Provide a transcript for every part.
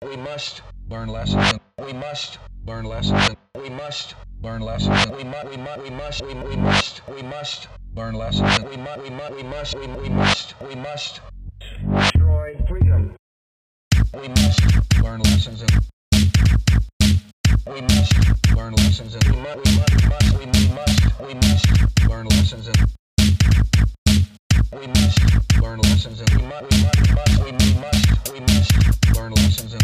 We must learn lessons. We must learn lessons. We must learn lessons. We must. We must. We must. We, must. We must learn lessons. We must. We must. We must. We, must. We must destroy freedom. We must learn lessons. We must learn lessons. We must. We must. We must. We must learn lessons we must learn lessons and we must, we must, we must, we must learn lessons and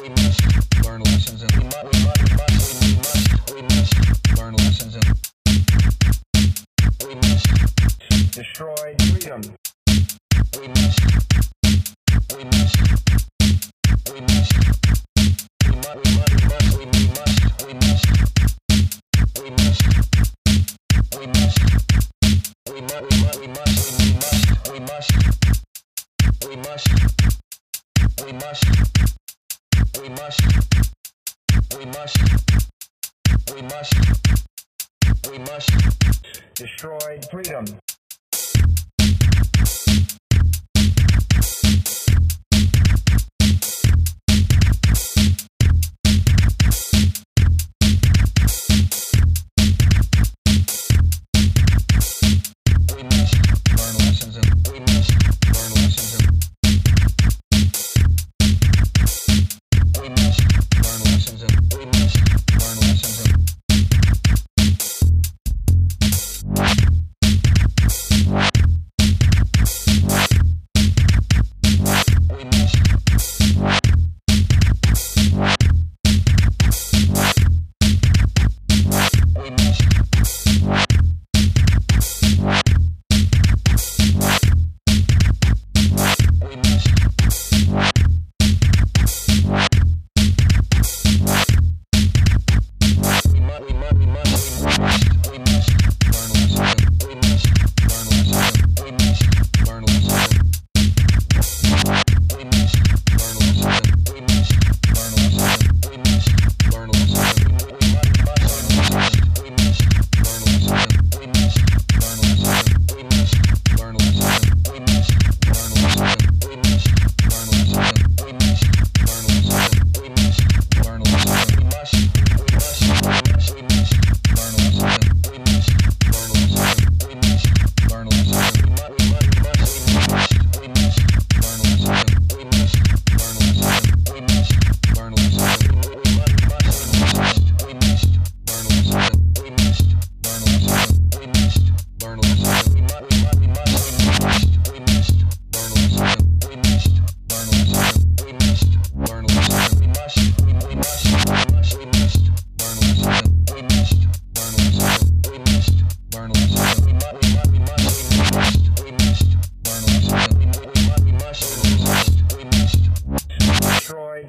we must learn lessons and we must, we must, we must, we must learn lessons and we must destroy freedom. We must, we must, we must, we must, we must, we must. must, we we we we must destroy freedom.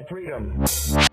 freedom.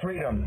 freedom.